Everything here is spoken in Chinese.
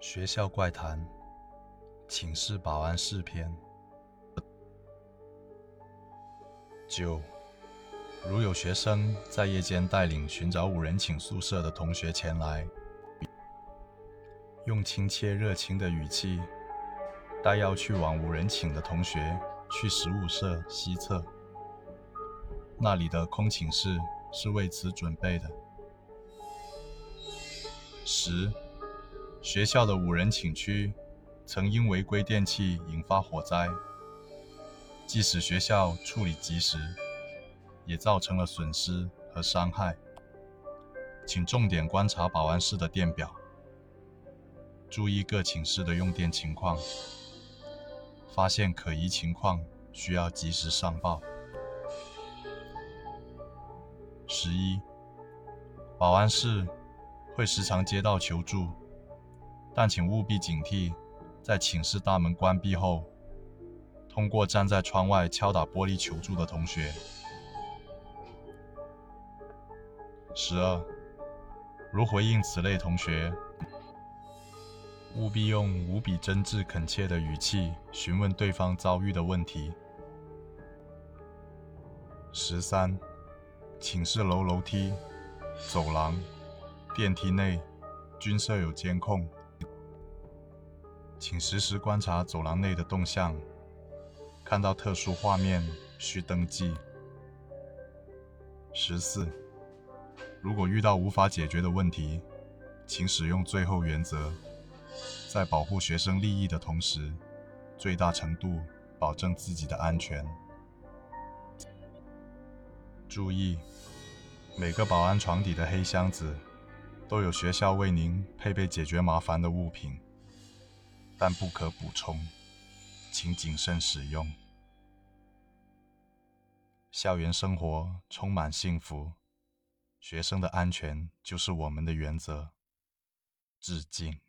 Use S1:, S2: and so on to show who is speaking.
S1: 学校怪谈：寝室保安室篇。九，如有学生在夜间带领寻找五人寝宿舍的同学前来，用亲切热情的语气带要去往五人寝的同学去食物社西侧，那里的空寝室是为此准备的。十。学校的五人寝区曾因违规电器引发火灾，即使学校处理及时，也造成了损失和伤害。请重点观察保安室的电表，注意各寝室的用电情况，发现可疑情况需要及时上报。十一，保安室会时常接到求助。但请务必警惕，在寝室大门关闭后，通过站在窗外敲打玻璃求助的同学。十二，如回应此类同学，务必用无比真挚恳切的语气询问对方遭遇的问题。十三，寝室楼楼梯、走廊、电梯内均设有监控。请实时观察走廊内的动向，看到特殊画面需登记。十四，如果遇到无法解决的问题，请使用最后原则，在保护学生利益的同时，最大程度保证自己的安全。注意，每个保安床底的黑箱子都有学校为您配备解决麻烦的物品。但不可补充，请谨慎使用。校园生活充满幸福，学生的安全就是我们的原则。致敬。